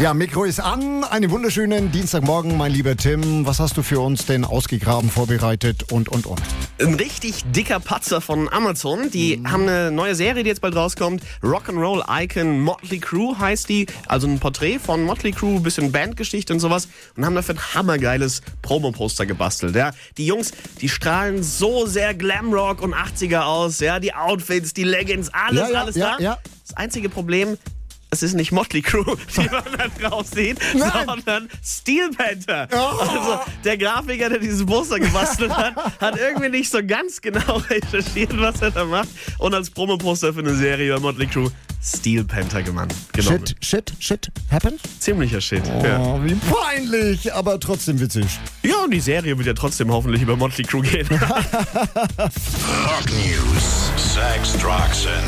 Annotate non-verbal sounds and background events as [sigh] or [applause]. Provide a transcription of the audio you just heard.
Ja, Mikro ist an. Einen wunderschönen Dienstagmorgen, mein lieber Tim. Was hast du für uns denn ausgegraben, vorbereitet und, und, und? Ein richtig dicker Patzer von Amazon. Die haben eine neue Serie, die jetzt bald rauskommt. Rock'n'Roll Icon Motley Crue heißt die. Also ein Porträt von Motley Crue, bisschen Bandgeschichte und sowas. Und haben dafür ein hammergeiles Promo-Poster gebastelt. Ja. Die Jungs, die strahlen so sehr Glamrock und 80er aus. Ja. Die Outfits, die Leggings, alles, Ja, ja, alles ja, da. ja. Das einzige Problem, es ist nicht Motley Crue, [laughs] die man da drauf sieht, Nein. sondern Steel Panther. Oh. Also der Grafiker, der dieses Poster gebastelt hat, hat irgendwie nicht so ganz genau [laughs] recherchiert, was er da macht. Und als Promoposter für eine Serie über Motley Crue Steel Panther genommen. genommen. Shit, shit, shit, happen? Ziemlicher Shit. Ja. Oh, wie peinlich, aber trotzdem witzig. ja, und die Serie wird ja trotzdem hoffentlich über Motley Crue gehen. [laughs] Rock News. Sex, Drugs and